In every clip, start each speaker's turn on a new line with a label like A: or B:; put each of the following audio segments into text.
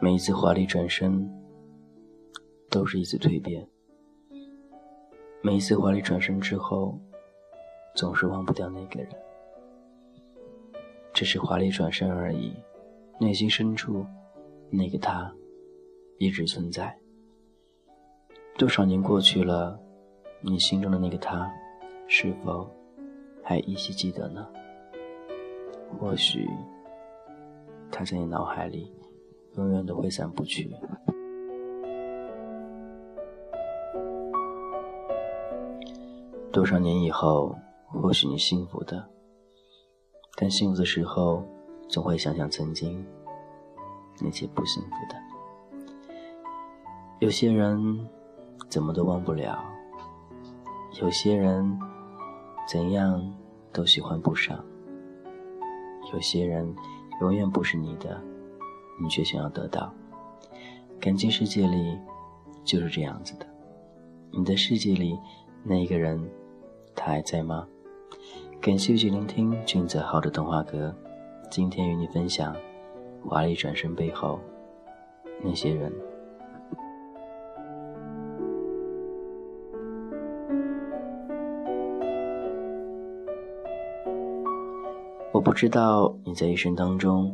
A: 每一次华丽转身，都是一次蜕变。每一次华丽转身之后，总是忘不掉那个人。只是华丽转身而已，内心深处，那个他，一直存在。多少年过去了，你心中的那个他，是否还依稀记得呢？或许，他在你脑海里。永远都挥散不去。多少年以后，或许你幸福的，但幸福的时候，总会想想曾经那些不幸福的。有些人怎么都忘不了，有些人怎样都喜欢不上，有些人永远不是你的。你却想要得到，感情世界里就是这样子的。你的世界里那一个人，他还在吗？感谢继续聆听俊泽浩的童话歌，今天与你分享华丽转身背后那些人。我不知道你在一生当中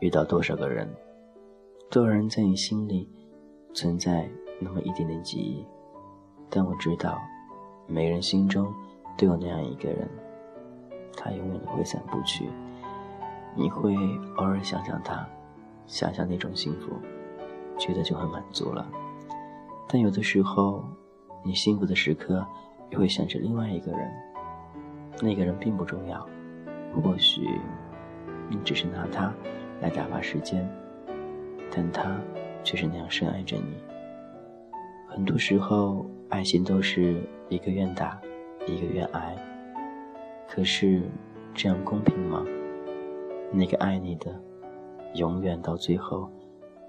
A: 遇到多少个人。多少人在你心里存在那么一点点记忆，但我知道，每人心中都有那样一个人，他永远都挥散不去。你会偶尔想想他，想想那种幸福，觉得就很满足了。但有的时候，你幸福的时刻又会想着另外一个人，那个人并不重要，或许你只是拿他来打发时间。但他却是那样深爱着你。很多时候，爱情都是一个愿打，一个愿挨。可是，这样公平吗？那个爱你的，永远到最后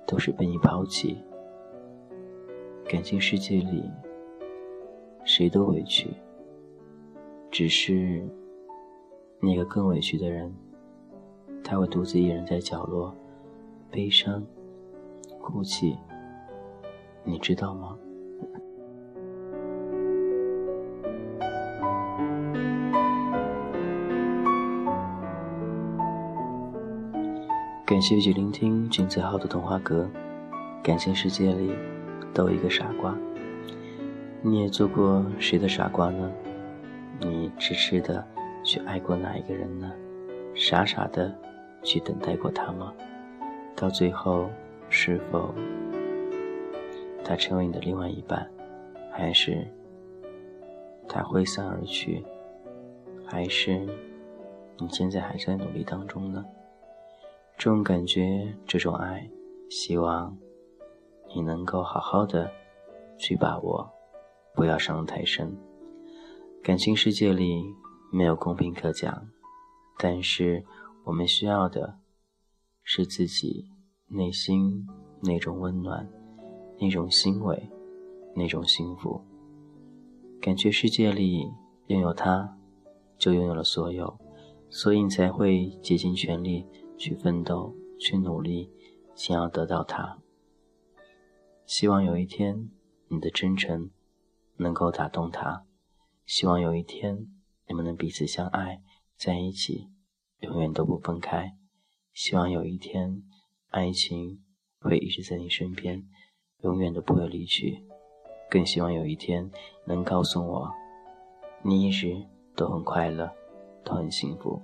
A: 都是被你抛弃。感情世界里，谁都委屈，只是那个更委屈的人，他会独自一人在角落，悲伤。哭泣，你知道吗？感谢一起聆听君子号的童话阁。感情世界里都有一个傻瓜，你也做过谁的傻瓜呢？你痴痴的去爱过哪一个人呢？傻傻的去等待过他吗？到最后。是否他成为你的另外一半，还是他挥散而去，还是你现在还在努力当中呢？这种感觉，这种爱，希望你能够好好的去把握，不要伤得太深。感情世界里没有公平可讲，但是我们需要的是自己。内心那种温暖，那种欣慰，那种幸福，感觉世界里拥有他，就拥有了所有，所以你才会竭尽全力去奋斗，去努力，想要得到他。希望有一天你的真诚能够打动他，希望有一天你们能彼此相爱在一起，永远都不分开。希望有一天。爱情会一直在你身边，永远都不会离去。更希望有一天能告诉我，你一直都很快乐，都很幸福。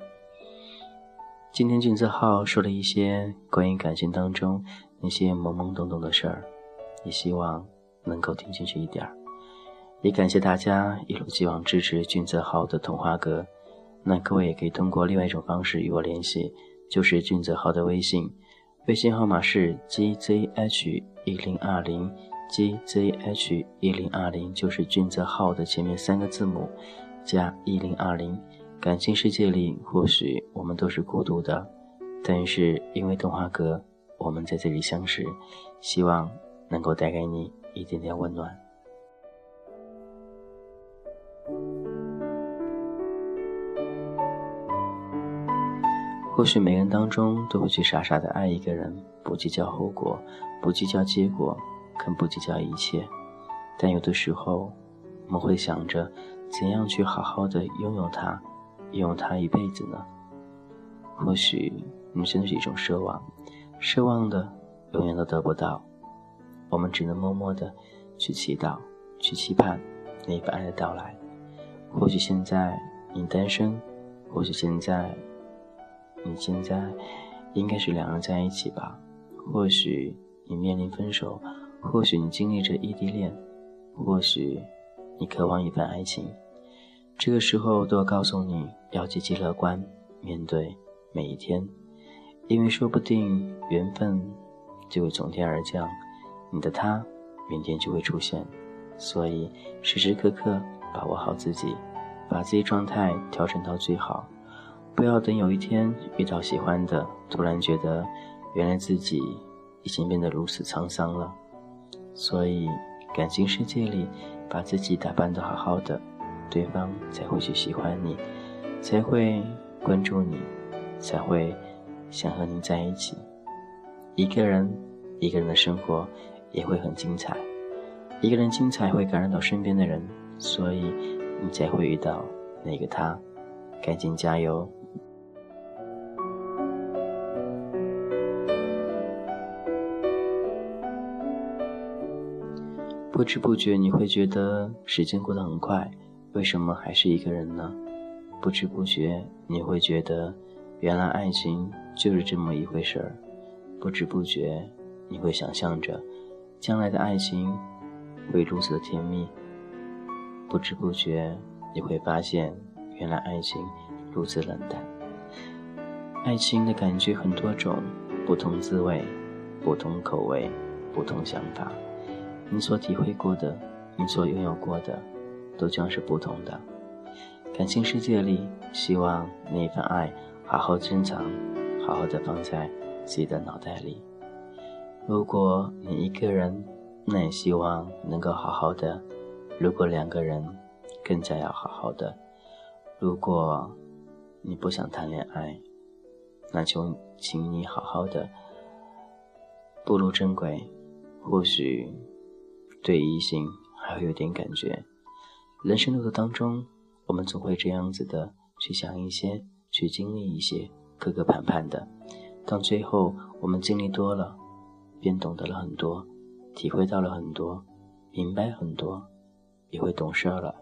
A: 今天俊泽浩说了一些关于感情当中那些懵懵懂懂的事儿，也希望能够听进去一点儿。也感谢大家一如既往支持俊泽浩的童话阁。那各位也可以通过另外一种方式与我联系，就是俊泽浩的微信。微信号码是 gzh 一零二零，gzh 一零二零就是俊泽浩的前面三个字母加一零二零。感情世界里，或许我们都是孤独的，但是因为动画阁，我们在这里相识，希望能够带给你一点点温暖。或许每个人当中都会去傻傻的爱一个人，不计较后果，不计较结果，更不计较一切。但有的时候，我们会想着怎样去好好的拥有他，拥有他一辈子呢？或许我们真的是一种奢望，奢望的永远都得不到，我们只能默默的去祈祷，去期盼那一份爱的到来。或许现在你单身，或许现在。你现在应该是两人在一起吧？或许你面临分手，或许你经历着异地恋，或许你渴望一份爱情。这个时候都要告诉你要积极乐观，面对每一天，因为说不定缘分就会从天而降，你的他明天就会出现。所以时时刻刻把握好自己，把自己状态调整到最好。不要等有一天遇到喜欢的，突然觉得原来自己已经变得如此沧桑了。所以，感情世界里，把自己打扮得好好的，对方才会去喜欢你，才会关注你，才会想和你在一起。一个人，一个人的生活也会很精彩。一个人精彩会感染到身边的人，所以你才会遇到那个他。赶紧加油！不知不觉你会觉得时间过得很快，为什么还是一个人呢？不知不觉你会觉得，原来爱情就是这么一回事儿。不知不觉你会想象着，将来的爱情会如此的甜蜜。不知不觉你会发现，原来爱情如此冷淡。爱情的感觉很多种，不同滋味，不同口味，不同想法。你所体会过的，你所拥有过的，都将是不同的。感情世界里，希望那一份爱好好珍藏，好好的放在自己的脑袋里。如果你一个人，那也希望能够好好的；如果两个人，更加要好好的。如果你不想谈恋爱，那就请你好好的步入正轨。或许。对异性还会有点感觉，人生路途当中，我们总会这样子的去想一些，去经历一些，磕磕绊绊的。到最后，我们经历多了，便懂得了很多，体会到了很多，明白很多，也会懂事了。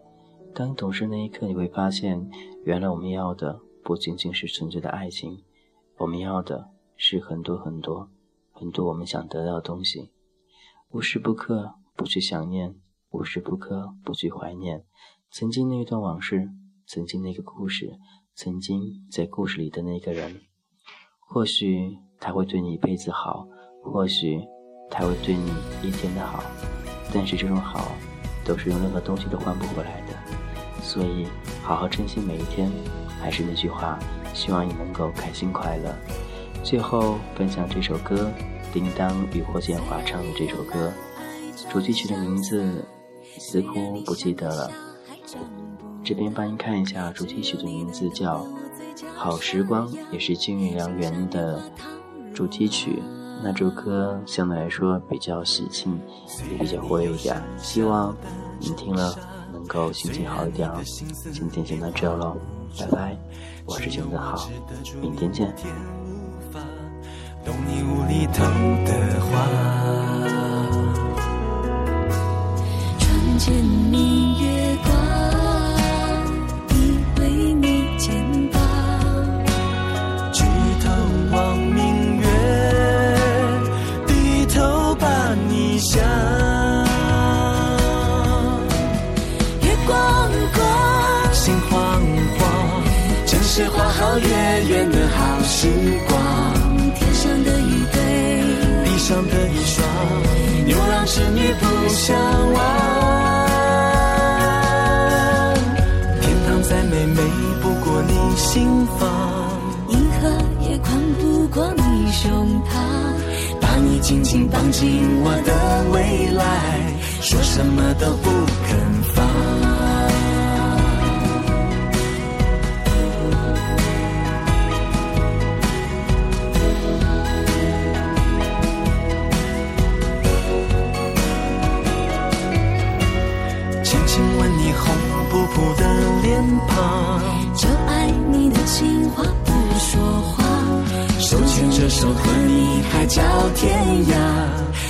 A: 当你懂事那一刻，你会发现，原来我们要的不仅仅是纯粹的爱情，我们要的是很多很多很多我们想得到的东西，无时不刻。不去想念，无时不刻不去怀念曾经那一段往事，曾经那个故事，曾经在故事里的那个人。或许他会对你一辈子好，或许他会对你一天的好，但是这种好都是用任何东西都换不回来的。所以，好好珍惜每一天。还是那句话，希望你能够开心快乐。最后分享这首歌，叮当与霍建华唱的这首歌。主题曲的名字似乎不记得了，这边帮您看一下，主题曲的名字叫《好时光》，也是《金玉良缘》的主题曲。那首歌相对来说比较喜庆，也比较活跃一点，希望你听了能够心情好一点哦。今天先到这喽，拜拜，我是熊子豪，明天见。
B: 见明月光，依偎你肩膀，
C: 举头望明月，低头把你想。
B: 月光光，
C: 心慌慌，正是花好月圆的好时光。
B: 天上的一对，
C: 地上的一双，牛郎织女不相忘。紧紧绑进我的未来，说什么都不你海角天涯，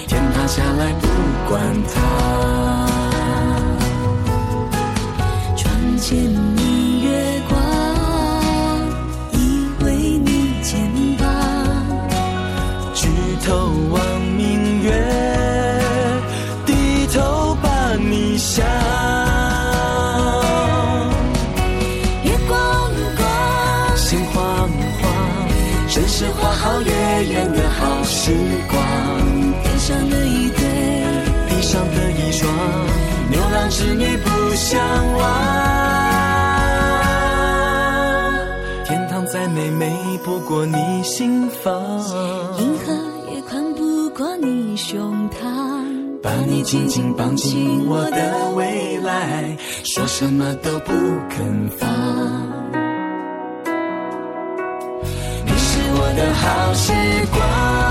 C: 天塌下来不管他。
B: 床前明月光，依偎你肩膀。
C: 举头望明月，低头把你想。
B: 月光光，
C: 心慌慌，真是花好月圆时光。
B: 天上的一对，
C: 地上的一双，牛郎织女不相忘。天堂再美，美不过你心房。
B: 银河也宽不过你胸膛。
C: 把你紧紧绑进我的未来，说什么都不肯放。你是我的好时光。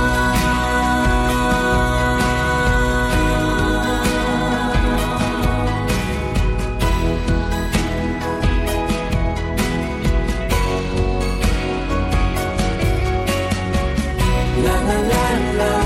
C: la la la la.